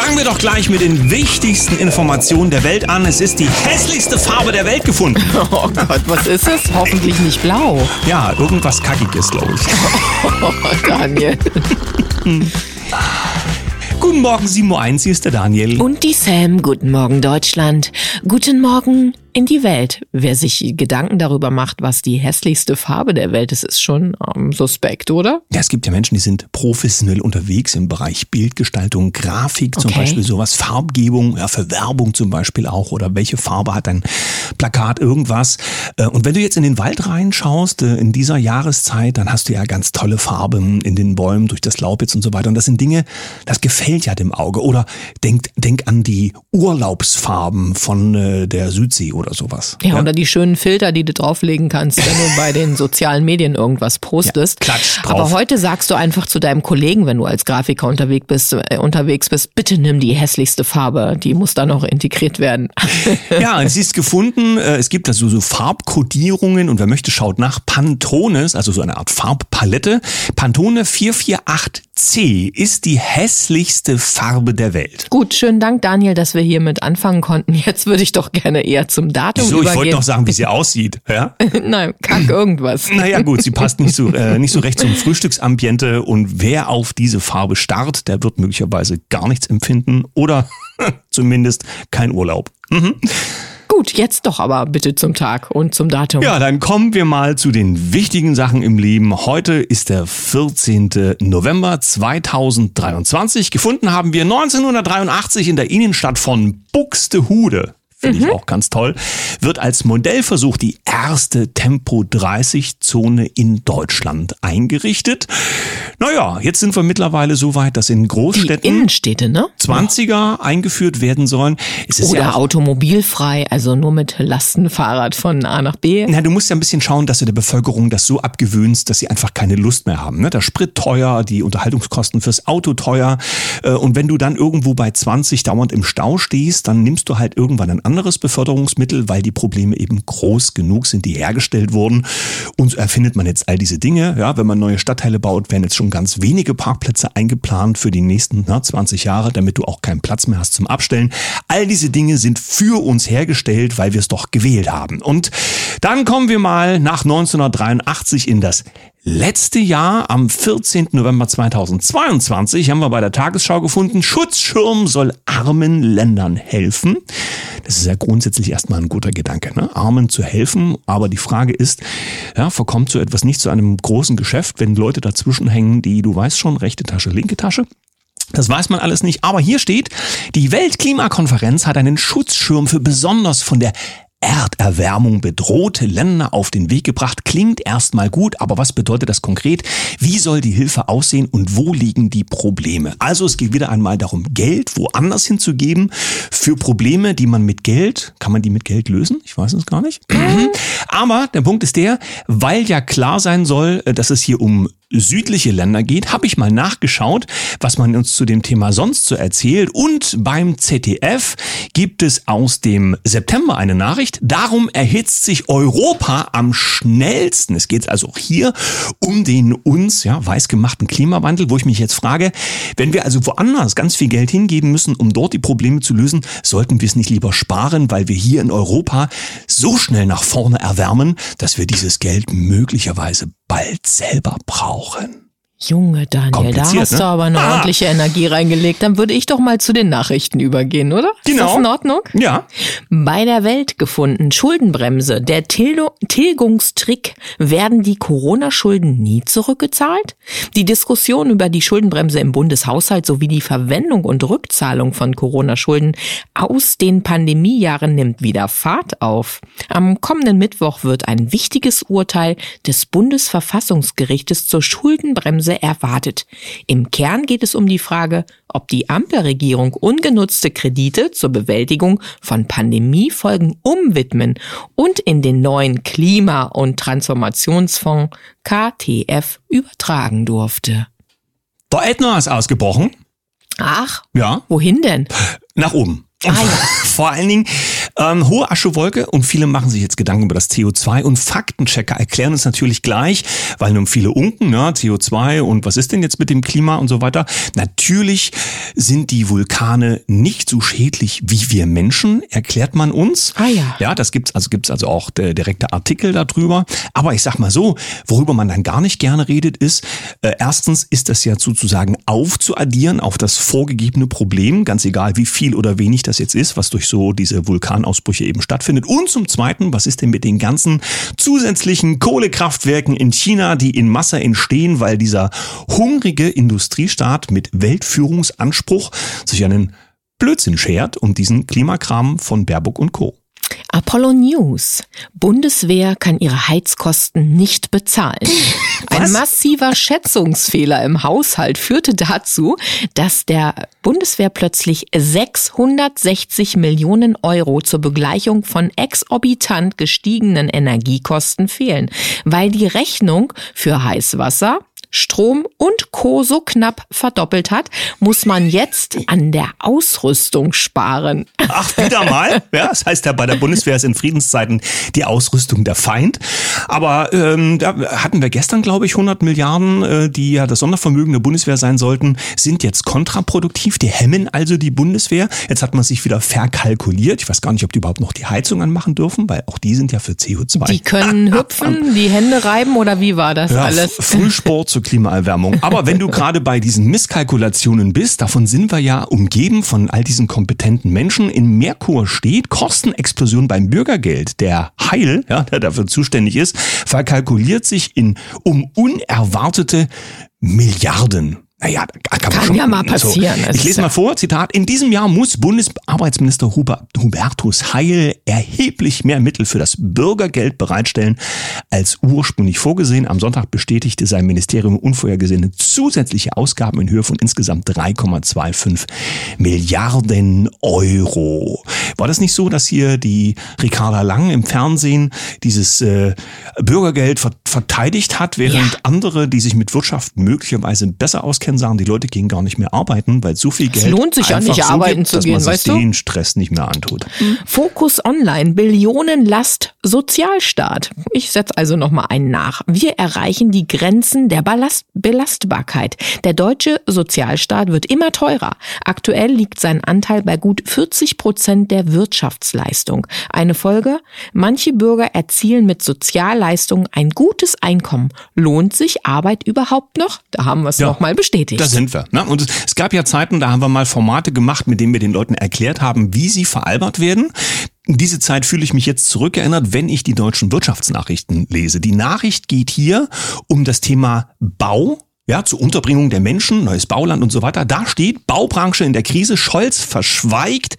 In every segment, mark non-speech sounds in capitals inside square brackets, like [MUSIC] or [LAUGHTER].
Fangen wir doch gleich mit den wichtigsten Informationen der Welt an. Es ist die hässlichste Farbe der Welt gefunden. [LAUGHS] Oh Gott, was ist es? Hoffentlich nicht blau. Ja, irgendwas Kackiges, glaube ich. Oh, [LAUGHS] Daniel. Guten Morgen, 7.01 Uhr, hier ist der Daniel. Und die Sam. Guten Morgen, Deutschland. Guten Morgen, in die Welt. Wer sich Gedanken darüber macht, was die hässlichste Farbe der Welt ist, ist schon ähm, suspekt, oder? Ja, es gibt ja Menschen, die sind professionell unterwegs im Bereich Bildgestaltung, Grafik zum Okay. Beispiel, sowas, Farbgebung, ja, für Werbung zum Beispiel auch oder welche Farbe hat ein Plakat, irgendwas. Äh, Und wenn du jetzt in den Wald reinschaust, äh, in dieser Jahreszeit, dann hast du ja ganz tolle Farben in den Bäumen, durch das Laub jetzt und so weiter. Und das sind Dinge, das gefällt ja dem Auge. Oder denk, denk an die Urlaubsfarben von äh, der Südsee oder sowas. Ja, oder die schönen Filter, die du drauflegen kannst, wenn du bei den sozialen Medien irgendwas postest. Ja, klatsch drauf. Aber heute sagst du einfach zu deinem Kollegen, wenn du als Grafiker unterwegs bist, äh, unterwegs bist, bitte nimm die hässlichste Farbe, die muss da noch integriert werden. [LAUGHS] Ja, es ist gefunden, äh, es gibt also so Farbkodierungen und wer möchte, schaut nach Pantones, also so eine Art Farbpalette. Pantone 448C ist die hässlichste Farbe der Welt. Gut, schönen Dank, Daniel, dass wir hiermit anfangen konnten. Jetzt würde ich doch gerne eher zum Datum So, ich übergehen. wollte noch sagen, wie sie aussieht. Ja? [LAUGHS] Nein, kack irgendwas. Naja gut, sie passt nicht so, äh, nicht so recht zum Frühstücksambiente und wer auf diese Farbe starrt, der wird möglicherweise gar nichts empfinden oder [LAUGHS] zumindest kein Urlaub. Mhm. Gut, jetzt doch aber bitte zum Tag und zum Datum. Ja, dann kommen wir mal zu den wichtigen Sachen im Leben. Heute ist der 14. November 2023. Gefunden haben wir 1983 in der Innenstadt von Buxtehude. Finde ich auch ganz toll. Wird als Modellversuch die erste Tempo 30 Zone in Deutschland eingerichtet. Naja, jetzt sind wir mittlerweile so weit, dass in Die Großstädten Innenstädte, ne? 20er eingeführt werden sollen. Es ist Oder ja automobilfrei, also nur mit Lastenfahrrad von A nach B. Na, du musst ja ein bisschen schauen, dass du der Bevölkerung das so abgewöhnst, dass sie einfach keine Lust mehr haben. Ne? Der Sprit teuer, die Unterhaltungskosten fürs Auto teuer. Äh, Und wenn du dann irgendwo bei 20 dauernd im Stau stehst, dann nimmst du halt irgendwann ein anderes Beförderungsmittel, weil die Probleme eben groß genug sind, die hergestellt wurden. Und so erfindet man jetzt all diese Dinge. Ja, wenn man neue Stadtteile baut, werden jetzt schon ganz wenige Parkplätze eingeplant für die nächsten na, 20 Jahre, damit du auch keinen Platz mehr hast zum Abstellen. All diese Dinge sind für uns hergestellt, weil wir es doch gewählt haben. Und dann kommen wir mal nach 1983 in das letzte Jahr. Am 14. November 2022 haben wir bei der Tagesschau gefunden, Schutzschirm soll armen Ländern helfen. Das ist ja grundsätzlich erstmal ein guter Gedanke, ne? Armen zu helfen. Aber die Frage ist, ja, verkommt so etwas nicht zu einem großen Geschäft, wenn Leute dazwischen hängen, die, du weißt schon, rechte Tasche, linke Tasche? Das weiß man alles nicht. Aber hier steht, die Weltklimakonferenz hat einen Schutzschirm für besonders von der Erderwärmung bedrohte Länder auf den Weg gebracht. Klingt erstmal gut, aber was bedeutet das konkret? Wie soll die Hilfe aussehen und wo liegen die Probleme? Also es geht wieder einmal darum, Geld woanders hinzugeben für Probleme, die man mit Geld, kann man die mit Geld lösen? Ich weiß es gar nicht. Aber der Punkt ist der, weil ja klar sein soll, dass es hier um südliche Länder geht, habe ich mal nachgeschaut, was man uns zu dem Thema sonst so erzählt. Und beim ZDF gibt es aus dem September eine Nachricht. Darum erhitzt sich Europa am schnellsten. Es geht also auch hier um den uns ja weiß gemachten Klimawandel, wo ich mich jetzt frage, wenn wir also woanders ganz viel Geld hingeben müssen, um dort die Probleme zu lösen, sollten wir es nicht lieber sparen, weil wir hier in Europa so schnell nach vorne erwärmen, dass wir dieses Geld möglicherweise bald selber brauchen. Junge Daniel, da hast ne? du aber eine Ah. ordentliche Energie reingelegt. Dann würde ich doch mal zu den Nachrichten übergehen, oder? Ist Genau. das in Ordnung? Ja, Bei der Welt gefunden, Schuldenbremse, der Tilgungstrick, werden die Corona-Schulden nie zurückgezahlt? Die Diskussion über die Schuldenbremse im Bundeshaushalt sowie die Verwendung und Rückzahlung von Corona-Schulden aus den Pandemiejahren nimmt wieder Fahrt auf. Am kommenden Mittwoch wird ein wichtiges Urteil des Bundesverfassungsgerichtes zur Schuldenbremse erwartet. Im Kern geht es um die Frage, ob die Ampelregierung ungenutzte Kredite zur Bewältigung von Pandemiefolgen umwidmen und in den neuen Klima- und Transformationsfonds KTF übertragen durfte. der Ätna ist ausgebrochen. Ach, Ja, wohin denn? nach oben. Ah, ja. [LAUGHS] Vor allen Dingen Ähm, hohe Aschewolke und viele machen sich jetzt Gedanken über das CO2 und Faktenchecker erklären uns natürlich gleich, weil nun viele unken, ne, CO2 und was ist denn jetzt mit dem Klima und so weiter. Natürlich sind die Vulkane nicht so schädlich wie wir Menschen, erklärt man uns. Ah ja. Ja, das gibt's also gibt's also auch der direkte Artikel darüber. Aber ich sag mal so, worüber man dann gar nicht gerne redet, ist äh, erstens ist das ja sozusagen aufzuaddieren auf das vorgegebene Problem, ganz egal wie viel oder wenig das jetzt ist, was durch so diese Vulkanausbrüche eben stattfindet. Und zum Zweiten, was ist denn mit den ganzen zusätzlichen Kohlekraftwerken in China, die in Masse entstehen, weil dieser hungrige Industriestaat mit Weltführungsanspruch sich einen Blödsinn schert um diesen Klimakram von Baerbock und Co. Apollo News. Bundeswehr kann ihre Heizkosten nicht bezahlen. [LAUGHS] Ein massiver Schätzungsfehler im Haushalt führte dazu, dass der Bundeswehr plötzlich 660 Millionen Euro zur Begleichung von exorbitant gestiegenen Energiekosten fehlen, weil die Rechnung für Heißwasser, Strom und Co. so knapp verdoppelt hat, muss man jetzt an der Ausrüstung sparen. [LAUGHS] Ach, wieder mal. Ja, das heißt ja, bei der Bundeswehr ist in Friedenszeiten die Ausrüstung der Feind. Aber ähm, da hatten wir gestern, glaube ich, 100 Milliarden, äh, die ja das Sondervermögen der Bundeswehr sein sollten, sind jetzt kontraproduktiv. Die hemmen also die Bundeswehr. Jetzt hat man sich wieder verkalkuliert. Ich weiß gar nicht, ob die überhaupt noch die Heizung anmachen dürfen, weil auch die sind ja für CO2. Die können [LAUGHS] hüpfen, die Hände reiben oder wie war das ja, alles? Frühsport zur Klimaerwärmung. Aber wenn du gerade bei diesen Misskalkulationen bist, davon sind wir ja umgeben von all diesen kompetenten Menschen. In Merkur steht Kostenexplosion beim Bürgergeld. Der Heil, ja, der dafür zuständig ist, verkalkuliert sich in um unerwartete Milliarden. Naja, kann, Kann schon, ja mal passieren. So, ich lese mal vor, Zitat, in diesem Jahr muss Bundesarbeitsminister Huber, Hubertus Heil erheblich mehr Mittel für das Bürgergeld bereitstellen als ursprünglich vorgesehen. Am Sonntag bestätigte sein Ministerium unvorhergesehene zusätzliche Ausgaben in Höhe von insgesamt 3,25 Milliarden Euro. War das nicht so, dass hier die Ricarda Lang im Fernsehen dieses äh, Bürgergeld ver verteidigt hat, während Ja. andere, die sich mit Wirtschaft möglicherweise besser auskennen, sagen, die Leute gehen gar nicht mehr arbeiten, weil so viel Geld lohnt sich ja nicht, so arbeiten gibt, zu dass gehen, man sich weißt du? den Stress nicht mehr antut. Fokus Online, Billionenlast Sozialstaat. Ich setze also nochmal einen nach. Wir erreichen die Grenzen der Ballast Belastbarkeit. Der deutsche Sozialstaat wird immer teurer. Aktuell liegt sein Anteil bei gut 40 Prozent der Wirtschaftsleistung. Eine Folge? Manche Bürger erzielen mit Sozialleistungen ein gutes Einkommen. Lohnt sich Arbeit überhaupt noch? Da haben wir es Ja, nochmal bestätigt. Da sind wir. Ne? Und es, gab ja Zeiten, da haben wir mal Formate gemacht, mit denen wir den Leuten erklärt haben, wie sie veralbert werden. In diese Zeit fühle ich mich jetzt zurückerinnert, wenn ich die deutschen Wirtschaftsnachrichten lese. Die Nachricht geht hier um das Thema Bau. Ja, zur Unterbringung der Menschen, neues Bauland und so weiter. Da steht Baubranche in der Krise. Scholz verschweigt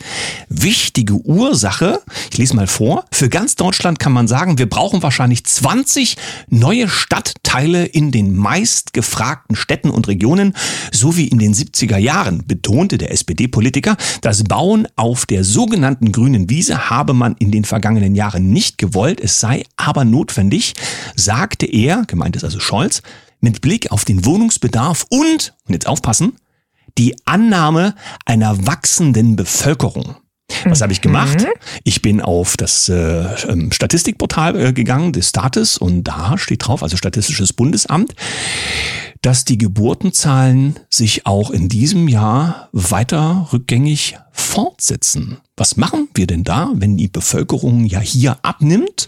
wichtige Ursache. Ich lese mal vor. Für ganz Deutschland kann man sagen, wir brauchen wahrscheinlich 20 neue Stadtteile in den meistgefragten Städten und Regionen, so wie in den 70er Jahren, betonte der SPD-Politiker. Das Bauen auf der sogenannten grünen Wiese habe man in den vergangenen Jahren nicht gewollt. Es sei aber notwendig, sagte er, gemeint ist also Scholz, mit Blick auf den Wohnungsbedarf und, und jetzt aufpassen, die Annahme einer wachsenden Bevölkerung. Was habe ich gemacht? Ich bin auf das äh, ähm, Statistikportal äh, gegangen des Staates und da steht drauf, also Statistisches Bundesamt, dass die Geburtenzahlen sich auch in diesem Jahr weiter rückgängig fortsetzen. Was machen wir denn da, wenn die Bevölkerung ja hier abnimmt,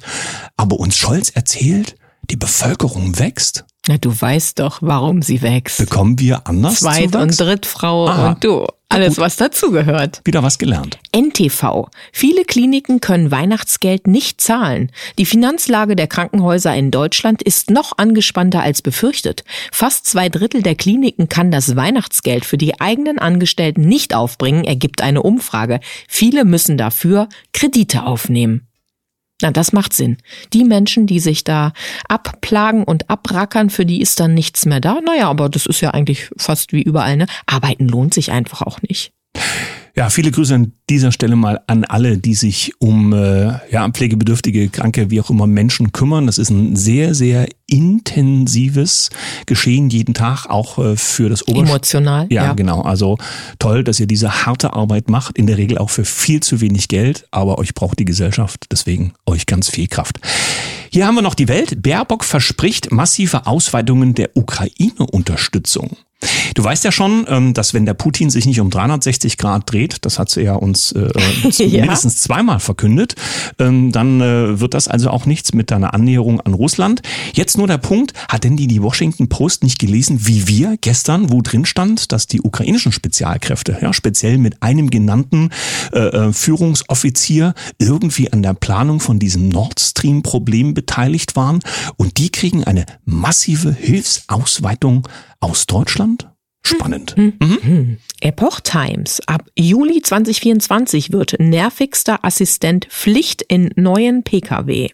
aber uns Scholz erzählt, die Bevölkerung wächst? Na, du weißt doch, warum sie wächst. Bekommen wir anders Zweit- und Zuwachs? Drittfrau Aha. und du. Alles, was dazugehört. Wieder was gelernt. NTV. Viele Kliniken können Weihnachtsgeld nicht zahlen. Die Finanzlage der Krankenhäuser in Deutschland ist noch angespannter als befürchtet. Fast zwei Drittel der Kliniken kann das Weihnachtsgeld für die eigenen Angestellten nicht aufbringen, ergibt eine Umfrage. Viele müssen dafür Kredite aufnehmen. Na, das macht Sinn. Die Menschen, die sich da abplagen und abrackern, für die ist dann nichts mehr da. Naja, aber das ist ja eigentlich fast wie überall, ne? Arbeiten lohnt sich einfach auch nicht. Ja, viele Grüße an dieser Stelle mal an alle, die sich um äh, ja, pflegebedürftige, kranke, wie auch immer Menschen kümmern. Das ist ein sehr, sehr intensives Geschehen jeden Tag, auch äh, für das Oberst. Emotional. Ja, ja, genau. Also toll, dass ihr diese harte Arbeit macht, in der Regel auch für viel zu wenig Geld, aber euch braucht die Gesellschaft, deswegen euch ganz viel Kraft. Hier haben wir noch die Welt. Baerbock verspricht massive Ausweitungen der Ukraine-Unterstützung. Du weißt ja schon, ähm, dass wenn der Putin sich nicht um 360 Grad dreht, das hat sie ja uns äh, [LAUGHS] ja. mindestens zweimal verkündet, ähm, dann äh, wird das also auch nichts mit deiner Annäherung an Russland. Jetzt nur der Punkt, hat denn die, die Washington Post nicht gelesen, wie wir gestern, wo drin stand, dass die ukrainischen Spezialkräfte, ja, speziell mit einem genannten äh, äh Führungsoffizier irgendwie an der Planung von diesem Nord Stream-Problem beteiligt waren und die kriegen eine massive Hilfsausweitung aus Deutschland? Spannend. Mhm. Mhm. Epoch Times. Ab Juli 2024 wird nervigster Assistent Pflicht in neuen Pkw.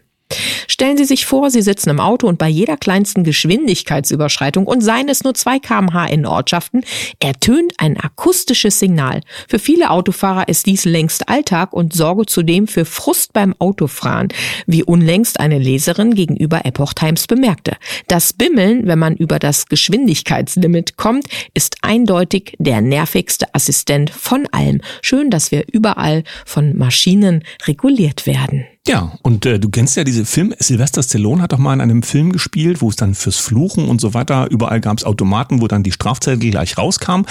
Stellen Sie sich vor, Sie sitzen im Auto und bei jeder kleinsten Geschwindigkeitsüberschreitung und seien es nur 2 kmh in Ortschaften, ertönt ein akustisches Signal. Für viele Autofahrer ist dies längst Alltag und sorge zudem für Frust beim Autofahren, wie unlängst eine Leserin gegenüber Epoch Times bemerkte. Das Bimmeln, wenn man über das Geschwindigkeitslimit kommt, ist eindeutig der nervigste Assistent von allem. Schön, dass wir überall von Maschinen reguliert werden. Ja, und äh, du kennst ja diese Film, Sylvester Stallone hat doch mal in einem Film gespielt, wo es dann fürs Fluchen und so weiter, überall gab es Automaten, wo dann die Strafzettel gleich rauskam.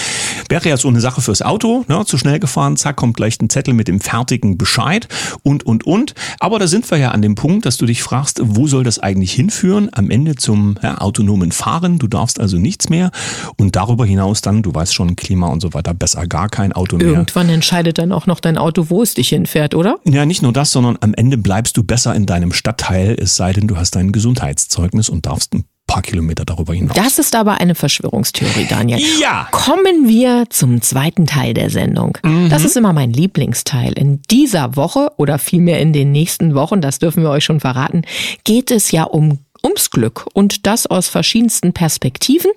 Wäre ja so eine Sache fürs Auto, ne? zu schnell gefahren, zack, kommt gleich ein Zettel mit dem fertigen Bescheid und, und, und. Aber da sind wir ja an dem Punkt, dass du dich fragst, wo soll das eigentlich hinführen? Am Ende zum ja, autonomen Fahren, du darfst also nichts mehr und darüber hinaus dann, du weißt schon, Klima und so weiter, besser gar kein Auto mehr. Irgendwann entscheidet dann auch noch dein Auto, wo es dich hinfährt, oder? Ja, nicht nur das, sondern am Ende bleibst du besser in deinem Stadtteil, es sei denn, du hast dein Gesundheitszeugnis und darfst ein paar Kilometer darüber hinaus. Das ist aber eine Verschwörungstheorie, Daniel. Ja. Kommen wir zum zweiten Teil der Sendung. Mhm. Das ist immer mein Lieblingsteil. In dieser Woche oder vielmehr in den nächsten Wochen, das dürfen wir euch schon verraten, geht es ja um ums Glück und das aus verschiedensten Perspektiven.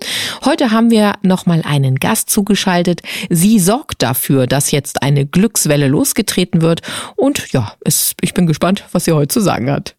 Heute haben wir nochmal einen Gast zugeschaltet. Sie sorgt dafür, dass jetzt eine Glückswelle losgetreten wird und ja, es, ich bin gespannt, was sie heute zu sagen hat.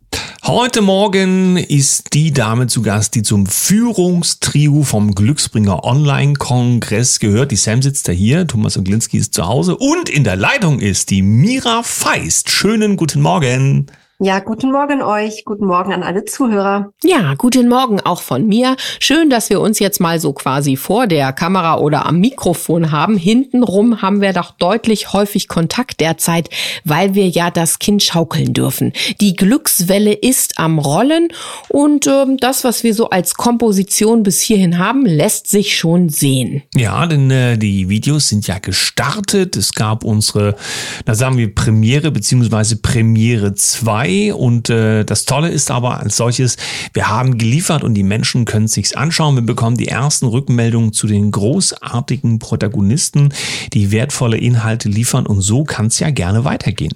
Heute Morgen ist die Dame zu Gast, die zum Führungstrio vom Glücksbringer Online-Kongress gehört. Die Sam sitzt da hier, Thomas Oglinski ist zu Hause und in der Leitung ist die Mira Feist. Schönen guten Morgen. Ja, guten Morgen euch, guten Morgen an alle Zuhörer. Ja, guten Morgen auch von mir. Schön, dass wir uns jetzt mal so quasi vor der Kamera oder am Mikrofon haben. Hintenrum haben wir doch deutlich häufig Kontakt derzeit, weil wir ja das Kind schaukeln dürfen. Die Glückswelle ist am Rollen und äh, das, was wir so als Komposition bis hierhin haben, lässt sich schon sehen. Ja, denn äh, die Videos sind ja gestartet. Es gab unsere, da sagen wir Premiere beziehungsweise Premiere 2 und äh, das Tolle ist aber als solches, wir haben geliefert und die Menschen können es sich anschauen. Wir bekommen die ersten Rückmeldungen zu den großartigen Protagonisten, die wertvolle Inhalte liefern und so kann es ja gerne weitergehen.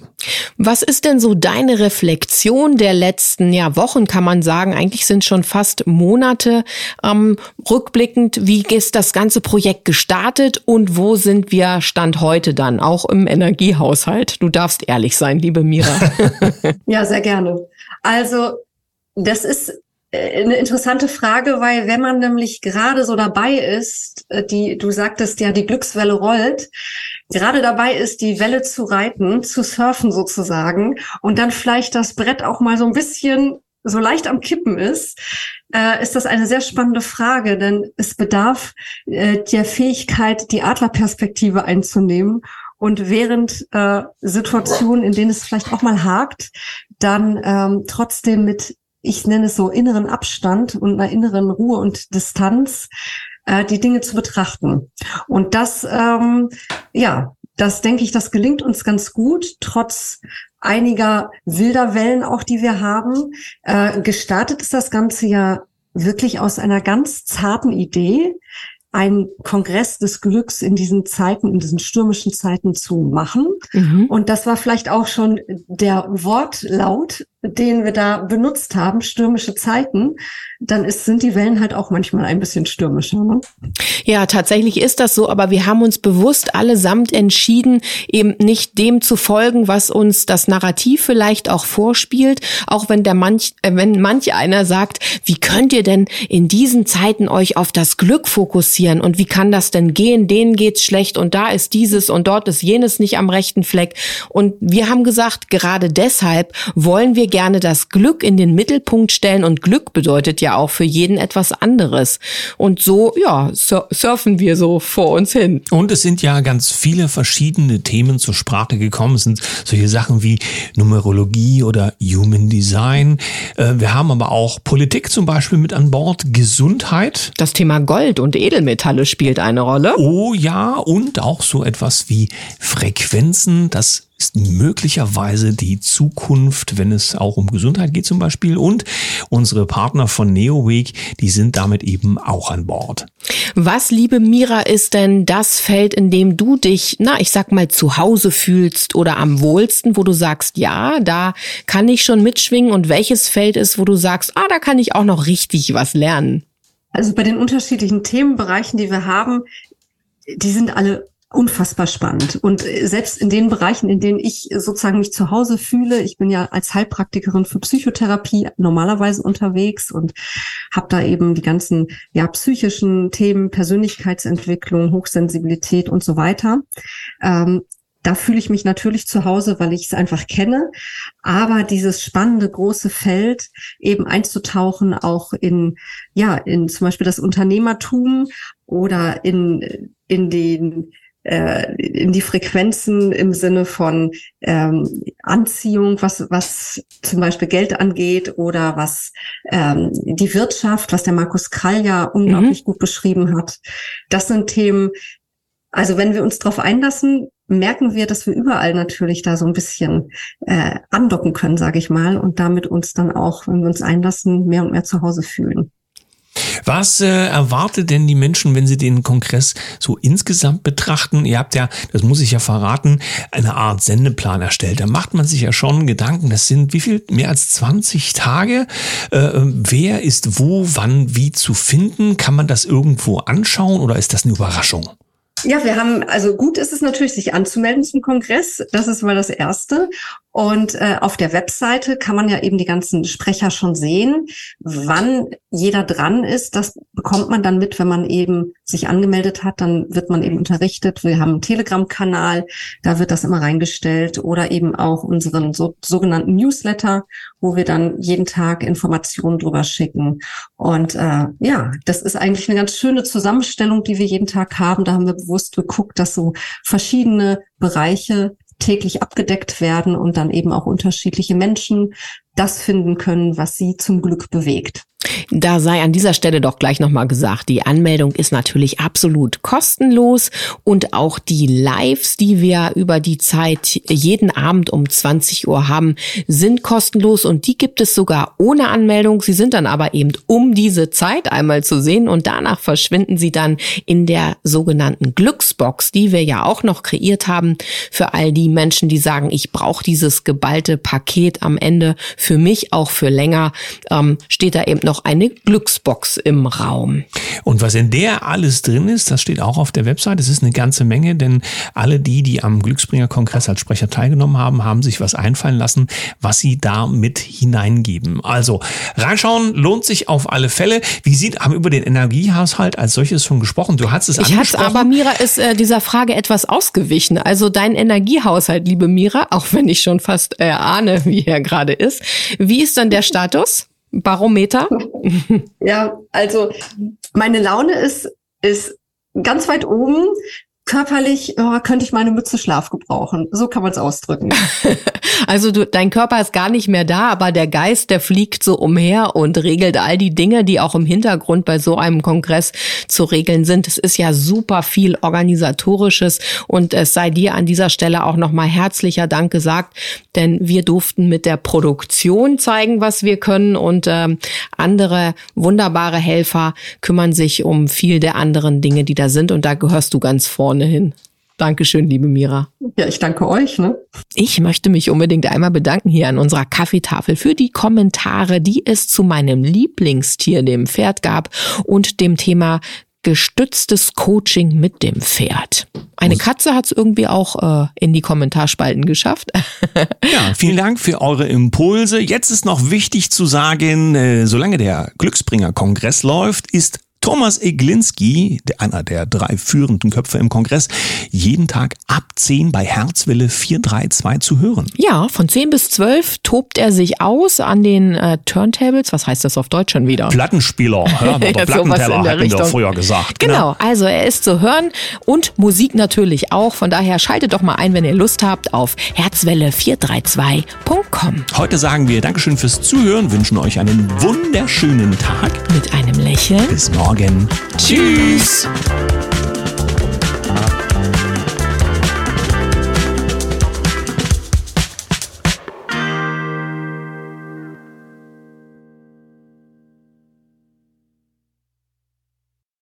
Was ist denn so deine Reflexion der letzten ja, Wochen, kann man sagen? Eigentlich sind schon fast Monate ähm, rückblickend. Wie ist das ganze Projekt gestartet und wo sind wir Stand heute dann, auch im Energiehaushalt? Du darfst ehrlich sein, liebe Mira. [LAUGHS] [LAUGHS] ja, sehr gerne. Also, das ist äh, eine interessante Frage, weil wenn man nämlich gerade so dabei ist, äh, die, du sagtest ja, die Glückswelle rollt, gerade dabei ist, die Welle zu reiten, zu surfen sozusagen, und dann vielleicht das Brett auch mal so ein bisschen so leicht am Kippen ist, äh, ist das eine sehr spannende Frage, denn es bedarf äh, der Fähigkeit, die Adlerperspektive einzunehmen und während äh, Situationen, in denen es vielleicht auch mal hakt, dann ähm, trotzdem mit, ich nenne es so, inneren Abstand und einer inneren Ruhe und Distanz äh, die Dinge zu betrachten. Und das, ähm, ja, das denke ich, das gelingt uns ganz gut, trotz einiger wilder Wellen auch, die wir haben. Äh, gestartet ist das Ganze ja wirklich aus einer ganz zarten Idee, ein Kongress des Glücks in diesen Zeiten, in diesen stürmischen Zeiten zu machen. Mhm. Und das war vielleicht auch schon der Wortlaut den wir da benutzt haben, stürmische Zeiten, dann ist, sind die Wellen halt auch manchmal ein bisschen stürmischer. Ne? Ja, tatsächlich ist das so, aber wir haben uns bewusst allesamt entschieden, eben nicht dem zu folgen, was uns das Narrativ vielleicht auch vorspielt, auch wenn der manch, äh, wenn manch einer sagt, wie könnt ihr denn in diesen Zeiten euch auf das Glück fokussieren und wie kann das denn gehen? Denen geht's schlecht und da ist dieses und dort ist jenes nicht am rechten Fleck. Und wir haben gesagt, gerade deshalb wollen wir gerne das Glück in den Mittelpunkt stellen und Glück bedeutet ja auch für jeden etwas anderes. Und so, ja, surfen wir so vor uns hin. Und es sind ja ganz viele verschiedene Themen zur Sprache gekommen. Es sind solche Sachen wie Numerologie oder Human Design. Äh, wir haben aber auch Politik zum Beispiel mit an Bord, Gesundheit. Das Thema Gold und Edelmetalle spielt eine Rolle. Oh ja, und auch so etwas wie Frequenzen. Das ist möglicherweise die Zukunft, wenn es auch um Gesundheit geht zum Beispiel. Und unsere Partner von NeoWeek, die sind damit eben auch an Bord. Was, liebe Mira, ist denn das Feld, in dem du dich, na, ich sag mal, zu Hause fühlst oder am wohlsten, wo du sagst, ja, da kann ich schon mitschwingen und welches Feld ist, wo du sagst, ah, da kann ich auch noch richtig was lernen? Also bei den unterschiedlichen Themenbereichen, die wir haben, die sind alle unfassbar spannend. Und äh, selbst in den Bereichen, in denen ich sozusagen mich zu Hause fühle, ich bin ja als Heilpraktikerin für Psychotherapie normalerweise unterwegs und habe da eben die ganzen ja psychischen Themen, Persönlichkeitsentwicklung, Hochsensibilität und so weiter. Ähm, da fühle ich mich natürlich zu Hause, weil ich es einfach kenne. Aber dieses spannende große Feld eben einzutauchen, auch in, ja, in zum Beispiel das Unternehmertum oder in, in den äh, in die Frequenzen im Sinne von ähm, Anziehung, was, was zum Beispiel Geld angeht oder was ähm, die Wirtschaft, was der Markus Krall ja unglaublich mhm. gut beschrieben hat. Das sind Themen, also wenn wir uns darauf einlassen, merken wir, dass wir überall natürlich da so ein bisschen äh, andocken können, sage ich mal, und damit uns dann auch, wenn wir uns einlassen, mehr und mehr zu Hause fühlen. Was äh, erwartet denn die Menschen, wenn sie den Kongress so insgesamt betrachten? Ihr habt ja, das muss ich ja verraten, eine Art Sendeplan erstellt. Da macht man sich ja schon Gedanken. Das sind wie viel? Mehr als 20 Tage. Äh, wer ist wo, wann, wie zu finden? Kann man das irgendwo anschauen oder ist das eine Überraschung? Ja, wir haben, also gut ist es natürlich, sich anzumelden zum Kongress. Das ist mal das Erste. Und äh, auf der Webseite kann man ja eben die ganzen Sprecher schon sehen. Wann jeder dran ist, das bekommt man dann mit, wenn man eben sich angemeldet hat. Dann wird man eben unterrichtet. Wir haben einen Telegram-Kanal, da wird das immer reingestellt. Oder eben auch unseren so, sogenannten Newsletter, wo wir dann jeden Tag Informationen drüber schicken. Und äh, ja, das ist eigentlich eine ganz schöne Zusammenstellung, die wir jeden Tag haben. Da haben wir bewusst geguckt, dass so verschiedene Bereiche täglich abgedeckt werden und dann eben auch unterschiedliche Menschen das finden können, was sie zum Glück bewegt. Da sei an dieser Stelle doch gleich nochmal gesagt, die Anmeldung ist natürlich absolut kostenlos und auch die Lives, die wir über die Zeit jeden Abend um 20 Uhr haben, sind kostenlos und die gibt es sogar ohne Anmeldung. Sie sind dann aber eben um diese Zeit einmal zu sehen und danach verschwinden sie dann in der sogenannten Glücksbox, die wir ja auch noch kreiert haben für all die Menschen, die sagen, ich brauche dieses geballte Paket am Ende für mich auch für länger, ähm, steht da eben noch eine Glücksbox im Raum. Und was in der alles drin ist, das steht auch auf der Website. Es ist eine ganze Menge, denn alle die, die am Glücksbringer-Kongress als Sprecher teilgenommen haben, haben sich was einfallen lassen, was sie da mit hineingeben. Also reinschauen lohnt sich auf alle Fälle. Wie sieht, haben über den Energiehaushalt als solches schon gesprochen? Du hast es ich angesprochen. Ich aber Mira ist äh, dieser Frage etwas ausgewichen. Also dein Energiehaushalt, liebe Mira, auch wenn ich schon fast äh, ahne, wie er gerade ist, wie ist dann der Status? Barometer? ja, also meine Laune ist, ist ganz weit oben körperlich oh, könnte ich meine Mütze Schlaf gebrauchen. So kann man es ausdrücken. [LAUGHS] also du, dein Körper ist gar nicht mehr da, aber der Geist, der fliegt so umher und regelt all die Dinge, die auch im Hintergrund bei so einem Kongress zu regeln sind. Es ist ja super viel organisatorisches und es sei dir an dieser Stelle auch nochmal herzlicher Dank gesagt, denn wir durften mit der Produktion zeigen, was wir können und äh, andere wunderbare Helfer kümmern sich um viel der anderen Dinge, die da sind und da gehörst du ganz vorne ohnehin. Dankeschön, liebe Mira. Ja, ich danke euch. Ne? Ich möchte mich unbedingt einmal bedanken hier an unserer Kaffeetafel für die Kommentare, die es zu meinem Lieblingstier, dem Pferd, gab und dem Thema gestütztes Coaching mit dem Pferd. Eine Katze hat es irgendwie auch äh, in die Kommentarspalten geschafft. [LAUGHS] ja, vielen Dank für eure Impulse. Jetzt ist noch wichtig zu sagen, äh, solange der Glücksbringer-Kongress läuft, ist Thomas Eglinski, einer der drei führenden Köpfe im Kongress, jeden Tag ab 10 bei Herzwelle 432 zu hören. Ja, von 10 bis 12 tobt er sich aus an den äh, Turntables. Was heißt das auf Deutsch schon wieder? Plattenspieler, ja, [LAUGHS] oder Plattenteller, hätten wir früher gesagt. Genau. genau, also er ist zu hören und Musik natürlich auch. Von daher schaltet doch mal ein, wenn ihr Lust habt, auf herzwelle432.com. Heute sagen wir Dankeschön fürs Zuhören, wünschen euch einen wunderschönen Tag. Mit einem Lächeln. Bis morgen. Tschüss.